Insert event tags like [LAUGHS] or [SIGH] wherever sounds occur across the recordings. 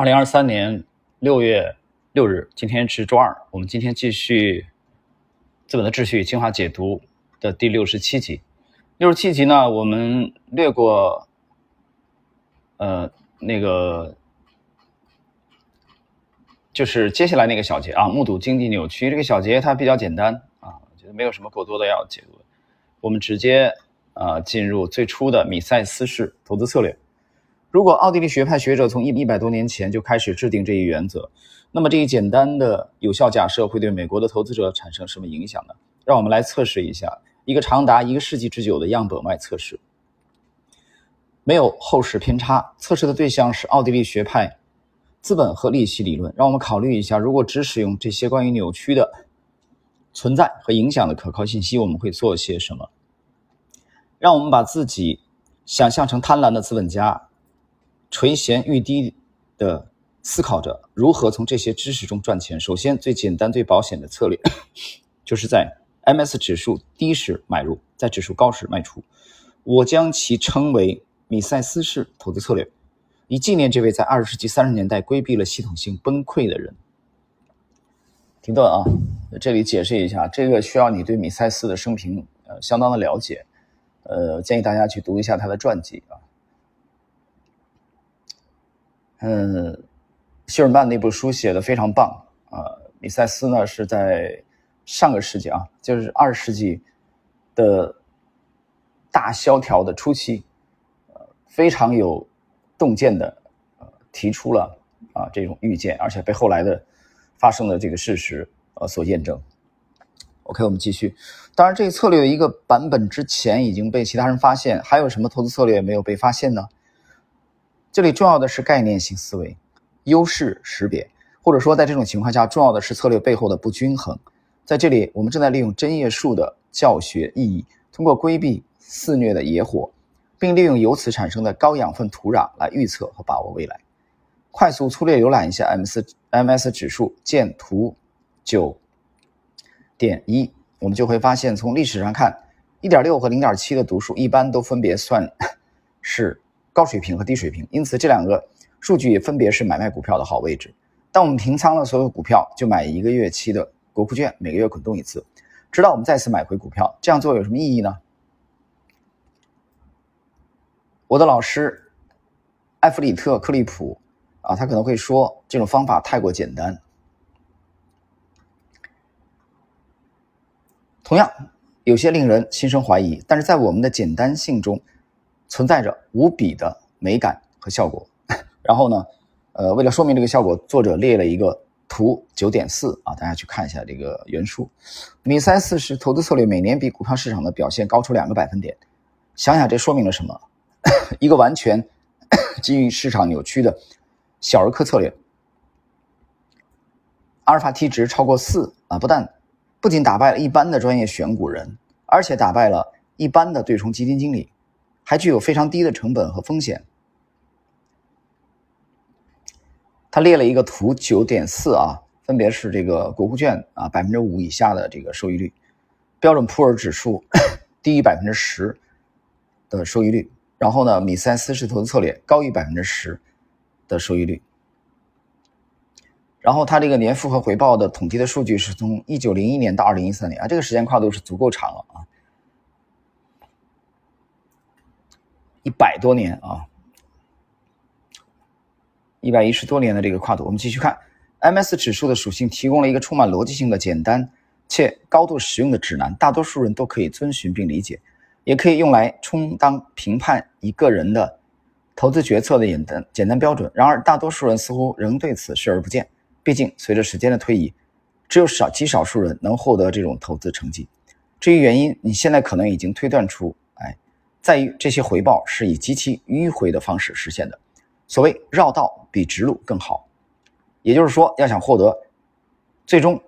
二零二三年六月六日，今天是周二。我们今天继续《资本的秩序》精华解读的第六十七集。六十七集呢，我们略过，呃，那个就是接下来那个小节啊，目睹经济扭曲这个小节它比较简单啊，我觉得没有什么过多的要解读。我们直接啊进入最初的米塞斯式投资策略。如果奥地利学派学者从一一百多年前就开始制定这一原则，那么这一简单的有效假设会对美国的投资者产生什么影响呢？让我们来测试一下一个长达一个世纪之久的样本外测试，没有后世偏差。测试的对象是奥地利学派资本和利息理论。让我们考虑一下，如果只使用这些关于扭曲的存在和影响的可靠信息，我们会做些什么？让我们把自己想象成贪婪的资本家。垂涎欲滴的思考着如何从这些知识中赚钱。首先，最简单、最保险的策略，就是在 MS 指数低时买入，在指数高时卖出。我将其称为米塞斯式投资策略，以纪念这位在二十世纪三十年代规避了系统性崩溃的人。停顿啊，这里解释一下，这个需要你对米塞斯的生平呃相当的了解，呃，建议大家去读一下他的传记啊。嗯，希尔曼那部书写的非常棒啊。米塞斯呢是在上个世纪啊，就是二十世纪的大萧条的初期，呃，非常有洞见的呃提出了啊这种预见，而且被后来的发生的这个事实呃所验证。OK，我们继续。当然，这个策略的一个版本之前已经被其他人发现，还有什么投资策略没有被发现呢？这里重要的是概念性思维、优势识别，或者说在这种情况下，重要的是策略背后的不均衡。在这里，我们正在利用针叶树的教学意义，通过规避肆虐的野火，并利用由此产生的高养分土壤来预测和把握未来。快速粗略浏览一下 M 四 MS 指数，见图九点一，我们就会发现，从历史上看，一点六和零点七的读数一般都分别算是。高水平和低水平，因此这两个数据也分别是买卖股票的好位置。当我们平仓了所有股票，就买一个月期的国库券，每个月滚动一次，直到我们再次买回股票。这样做有什么意义呢？我的老师埃弗里特·克利普啊，他可能会说这种方法太过简单。同样，有些令人心生怀疑，但是在我们的简单性中。存在着无比的美感和效果。[LAUGHS] 然后呢，呃，为了说明这个效果，作者列了一个图九点四啊，大家去看一下这个原书。米塞斯是投资策略每年比股票市场的表现高出两个百分点。想想这说明了什么？[LAUGHS] 一个完全基于市场扭曲的小儿科策略，阿尔法 T 值超过四啊，不但不仅打败了一般的专业选股人，而且打败了一般的对冲基金经理。还具有非常低的成本和风险。他列了一个图，九点四啊，分别是这个国库券啊百分之五以下的这个收益率，标准普尔指数低于百分之十的收益率，然后呢，米塞斯式投资策略高于百分之十的收益率。然后他这个年复合回报的统计的数据是从一九零一年到二零一三年啊，这个时间跨度是足够长了啊。一百多年啊，一百一十多年的这个跨度，我们继续看，MS 指数的属性提供了一个充满逻辑性的、简单且高度实用的指南，大多数人都可以遵循并理解，也可以用来充当评判一个人的投资决策的简单简单标准。然而，大多数人似乎仍对此视而不见。毕竟，随着时间的推移，只有少极少数人能获得这种投资成绩。至于原因，你现在可能已经推断出。在于这些回报是以极其迂回的方式实现的，所谓绕道比直路更好。也就是说，要想获得最终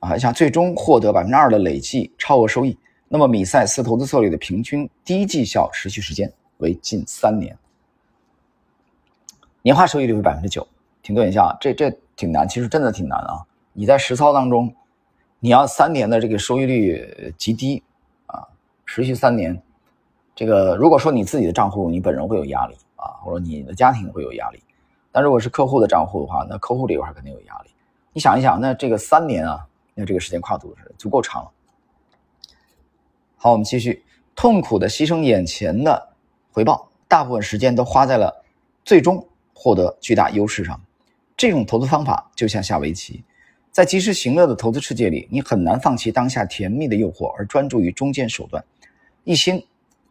啊，想最终获得百分之二的累计超额收益，那么米塞斯投资策略的平均低绩效持续时间为近三年，年化收益率为百分之九。停顿一下，这这挺难，其实真的挺难啊！你在实操当中，你要三年的这个收益率极低啊，持续三年。这个如果说你自己的账户，你本人会有压力啊，或者你的家庭会有压力，但如果是客户的账户的话，那客户这块肯定有压力。你想一想，那这个三年啊，那这个时间跨度是足够长了。好，我们继续，痛苦的牺牲眼前的回报，大部分时间都花在了最终获得巨大优势上。这种投资方法就像下围棋，在及时行乐的投资世界里，你很难放弃当下甜蜜的诱惑，而专注于中间手段，一心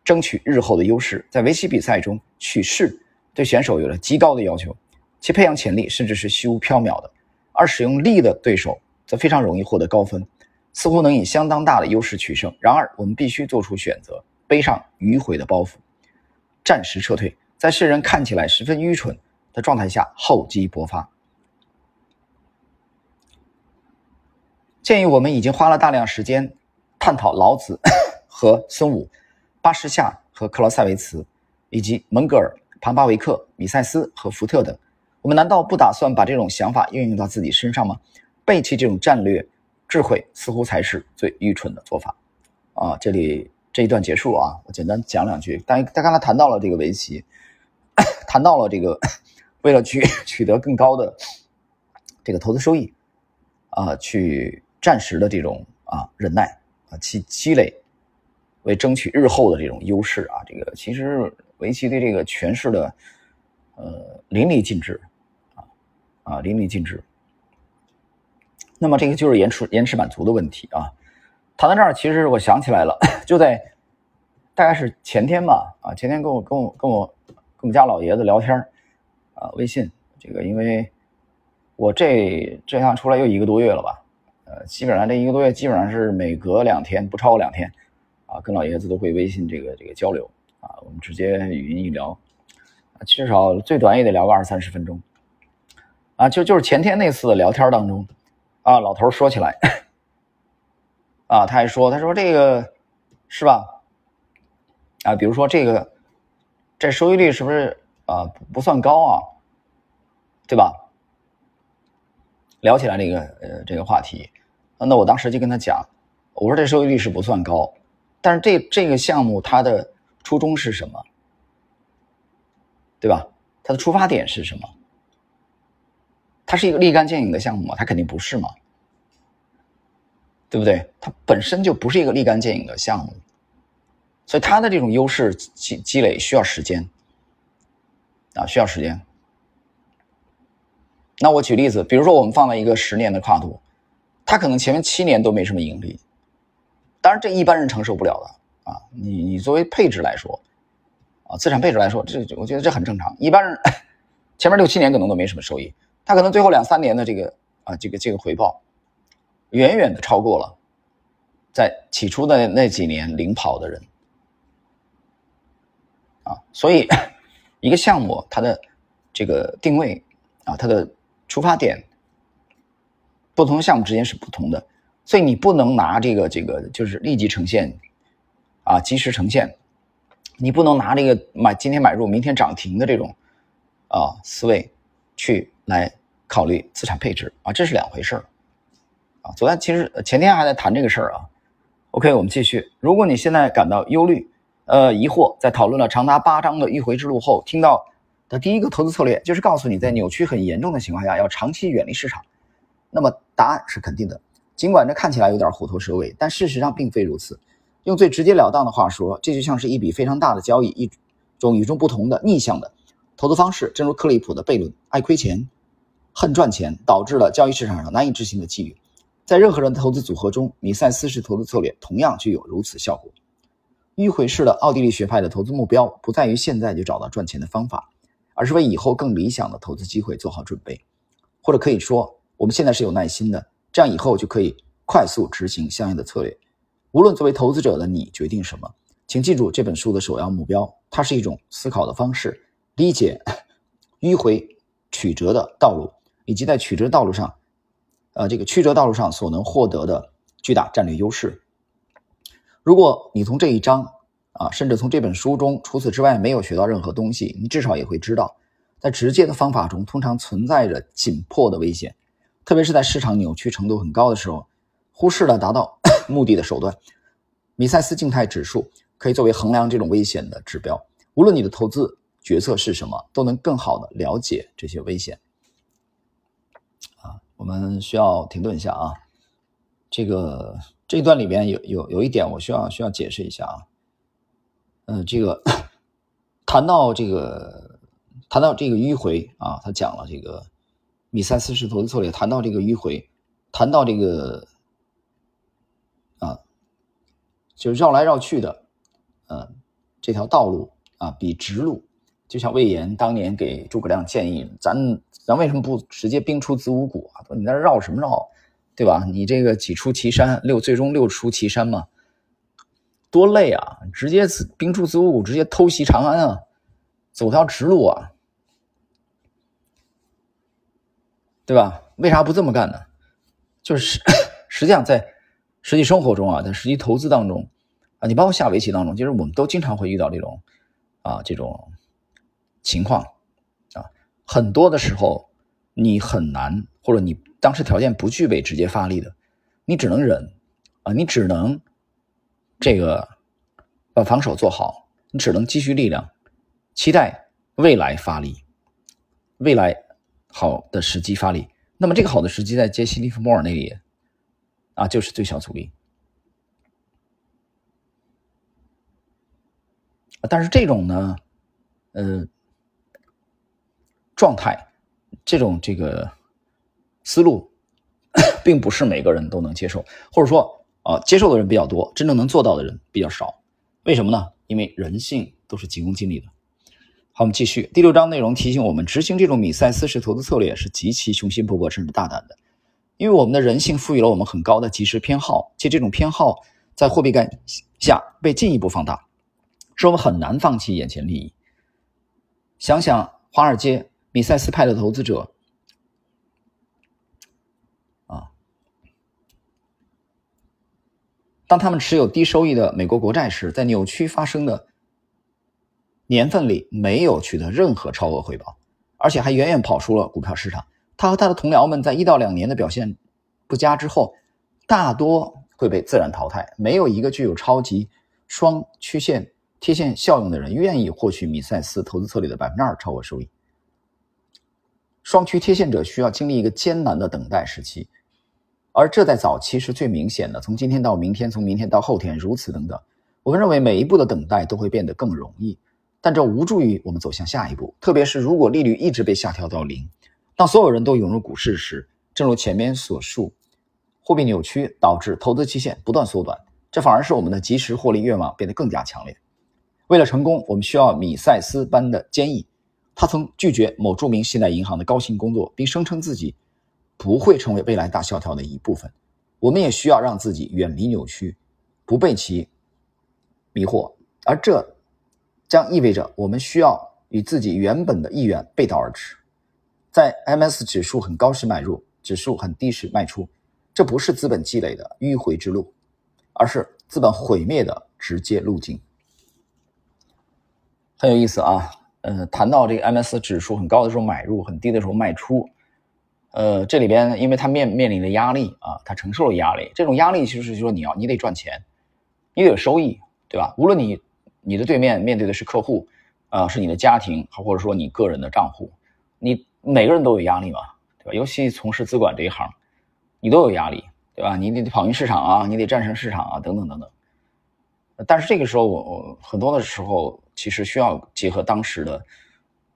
争取日后的优势。在围棋比赛中，取势对选手有了极高的要求，其培养潜力甚至是虚无缥缈的；而使用力的对手则非常容易获得高分，似乎能以相当大的优势取胜。然而，我们必须做出选择，背上迂回的包袱，暂时撤退，在世人看起来十分愚蠢的状态下厚积薄发。鉴于我们已经花了大量时间探讨老子 [LAUGHS] 和孙武、巴士夏和克劳塞维茨，以及蒙格尔、庞巴维克、米塞斯和福特等，我们难道不打算把这种想法运用到自己身上吗？背弃这种战略智慧，似乎才是最愚蠢的做法。啊，这里这一段结束啊，我简单讲两句。但他刚才谈到了这个围棋，[COUGHS] 谈到了这个为了去取得更高的这个投资收益，啊，去。暂时的这种啊忍耐啊，去积累为争取日后的这种优势啊，这个其实围棋对这个诠释的呃淋漓尽致啊啊淋漓尽致。那么这个就是延迟延迟满足的问题啊。谈到这儿，其实我想起来了，就在大概是前天吧啊，前天跟我跟我跟我跟我们家老爷子聊天啊，微信这个，因为我这这趟出来又一个多月了吧。呃，基本上这一个多月，基本上是每隔两天，不超过两天，啊，跟老爷子都会微信这个这个交流，啊，我们直接语音一聊，啊，至少最短也得聊个二三十分钟，啊，就就是前天那次聊天当中，啊，老头说起来，啊，他还说，他说这个是吧？啊，比如说这个这收益率是不是啊不算高啊？对吧？聊起来这个呃这个话题。那我当时就跟他讲，我说这收益率是不算高，但是这这个项目它的初衷是什么？对吧？它的出发点是什么？它是一个立竿见影的项目吗？它肯定不是嘛，对不对？它本身就不是一个立竿见影的项目，所以它的这种优势积积累需要时间啊，需要时间。那我举例子，比如说我们放了一个十年的跨度。它可能前面七年都没什么盈利，当然这一般人承受不了的啊。你你作为配置来说，啊，资产配置来说，这我觉得这很正常。一般人前面六七年可能都没什么收益，他可能最后两三年的这个啊这个这个回报，远远的超过了在起初的那几年领跑的人啊。所以一个项目它的这个定位啊，它的出发点。不同项目之间是不同的，所以你不能拿这个这个就是立即呈现，啊，及时呈现，你不能拿这个买今天买入明天涨停的这种啊思维去来考虑资产配置啊，这是两回事啊。昨天其实前天还在谈这个事儿啊。OK，我们继续。如果你现在感到忧虑、呃疑惑，在讨论了长达八章的迂回之路后，听到的第一个投资策略就是告诉你在扭曲很严重的情况下，要长期远离市场。那么答案是肯定的，尽管这看起来有点虎头蛇尾，但事实上并非如此。用最直截了当的话说，这就像是一笔非常大的交易，一种与众不同的逆向的投资方式。正如克利普的悖论：爱亏钱，恨赚钱，导致了交易市场上难以置信的机遇。在任何人的投资组合中，米塞斯式投资策略同样具有如此效果。迂回式的奥地利学派的投资目标不在于现在就找到赚钱的方法，而是为以后更理想的投资机会做好准备，或者可以说。我们现在是有耐心的，这样以后就可以快速执行相应的策略。无论作为投资者的你决定什么，请记住这本书的首要目标：它是一种思考的方式，理解 [LAUGHS] 迂回曲折的道路，以及在曲折道路上，呃，这个曲折道路上所能获得的巨大战略优势。如果你从这一章啊，甚至从这本书中，除此之外没有学到任何东西，你至少也会知道，在直接的方法中通常存在着紧迫的危险。特别是在市场扭曲程度很高的时候，忽视了达到 [COUGHS] 目的的手段。米塞斯静态指数可以作为衡量这种危险的指标。无论你的投资决策是什么，都能更好的了解这些危险。啊，我们需要停顿一下啊，这个这一段里边有有有一点我需要需要解释一下啊，嗯，这个 [COUGHS] 谈到这个谈到这个迂回啊，他讲了这个米塞斯式投资策略，谈到这个迂回，谈到这个啊，就绕来绕去的，呃，这条道路啊，比直路。就像魏延当年给诸葛亮建议，咱咱为什么不直接兵出子午谷啊？你那绕什么绕，对吧？你这个几出祁山，六最终六出祁山嘛，多累啊！直接兵出子午谷，直接偷袭长安啊，走条直路啊，对吧？为啥不这么干呢？就是 [COUGHS] 实际上在实际生活中啊，在实际投资当中啊，你包括下围棋当中，其实我们都经常会遇到这种啊这种。情况啊，很多的时候你很难，或者你当时条件不具备直接发力的，你只能忍啊，你只能这个把防守做好，你只能积蓄力量，期待未来发力，未来好的时机发力。那么这个好的时机在杰西·利弗莫尔那里啊，就是最小阻力。但是这种呢，呃。状态，这种这个思路，[COUGHS] 并不是每个人都能接受，或者说啊，接受的人比较多，真正能做到的人比较少。为什么呢？因为人性都是急功近利的。好，我们继续第六章内容提醒我们，执行这种米塞斯式投资策略是极其雄心勃勃甚至大胆的，因为我们的人性赋予了我们很高的即时偏好，且这种偏好在货币概念下被进一步放大，使我们很难放弃眼前利益。想想华尔街。米塞斯派的投资者，啊，当他们持有低收益的美国国债时，在扭曲发生的年份里，没有取得任何超额回报，而且还远远跑输了股票市场。他和他的同僚们在一到两年的表现不佳之后，大多会被自然淘汰。没有一个具有超级双曲线贴现效应的人愿意获取米塞斯投资策略的百分之二超额收益。双区贴现者需要经历一个艰难的等待时期，而这在早期是最明显的。从今天到明天，从明天到后天，如此等等。我们认为每一步的等待都会变得更容易，但这无助于我们走向下一步。特别是如果利率一直被下调到零，当所有人都涌入股市时，正如前面所述，货币扭曲导致投资期限不断缩短，这反而是我们的及时获利愿望变得更加强烈。为了成功，我们需要米塞斯般的坚毅。他曾拒绝某著名信贷银行的高薪工作，并声称自己不会成为未来大萧条的一部分。我们也需要让自己远离扭曲，不被其迷惑，而这将意味着我们需要与自己原本的意愿背道而驰。在 MS 指数很高时买入，指数很低时卖出，这不是资本积累的迂回之路，而是资本毁灭的直接路径。很有意思啊。呃，谈到这个 MS 指数很高的时候买入，很低的时候卖出，呃，这里边因为它面面临的压力啊，它承受了压力，这种压力其实就说你要你得赚钱，你得有收益，对吧？无论你你的对面面对的是客户，啊，是你的家庭，或者说你个人的账户，你每个人都有压力嘛，对吧？尤其从事资管这一行，你都有压力，对吧？你得跑赢市场啊，你得战胜市场啊，等等等等。但是这个时候，我我很多的时候其实需要结合当时的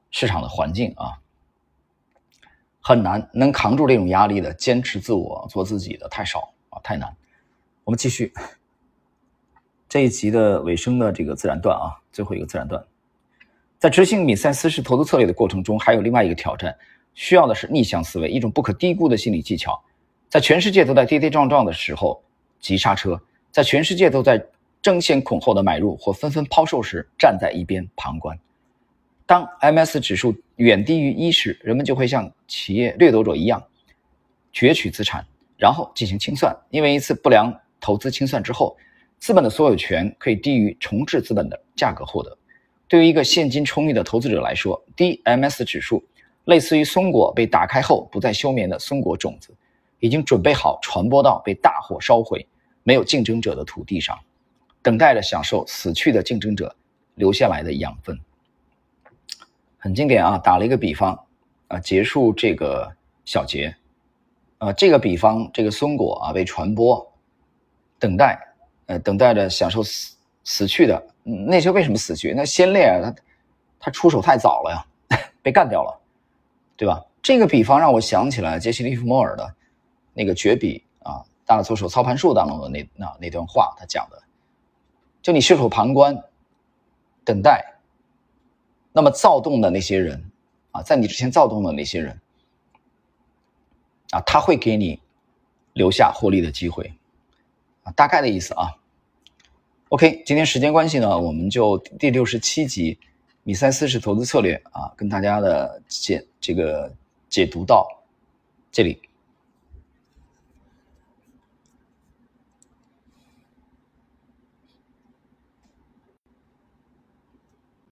市场的环境啊，很难能扛住这种压力的，坚持自我做自己的太少啊，太难。我们继续这一集的尾声的这个自然段啊，最后一个自然段，在执行米塞斯式投资策略的过程中，还有另外一个挑战，需要的是逆向思维，一种不可低估的心理技巧。在全世界都在跌跌撞撞的时候急刹车，在全世界都在。争先恐后的买入或纷纷抛售时，站在一边旁观。当 MS 指数远低于一时，人们就会像企业掠夺者一样攫取资产，然后进行清算。因为一次不良投资清算之后，资本的所有权可以低于重置资本的价格获得。对于一个现金充裕的投资者来说，，DMS 指数类似于松果被打开后不再休眠的松果种子，已经准备好传播到被大火烧毁、没有竞争者的土地上。等待着享受死去的竞争者留下来的养分。很经典啊，打了一个比方啊，结束这个小节，啊，这个比方，这个松果啊被传播，等待，呃，等待着享受死死去的那些为什么死去？那先烈啊，他他出手太早了呀，[LAUGHS] 被干掉了，对吧？这个比方让我想起来杰西·利弗莫尔的那个绝笔啊，《大左手操盘术》当中的那那那段话，他讲的，就你袖手旁观，等待。那么躁动的那些人，啊，在你之前躁动的那些人，啊，他会给你留下获利的机会，大概的意思啊。OK，今天时间关系呢，我们就第六十七集米塞斯式投资策略啊，跟大家的解这个解读到这里。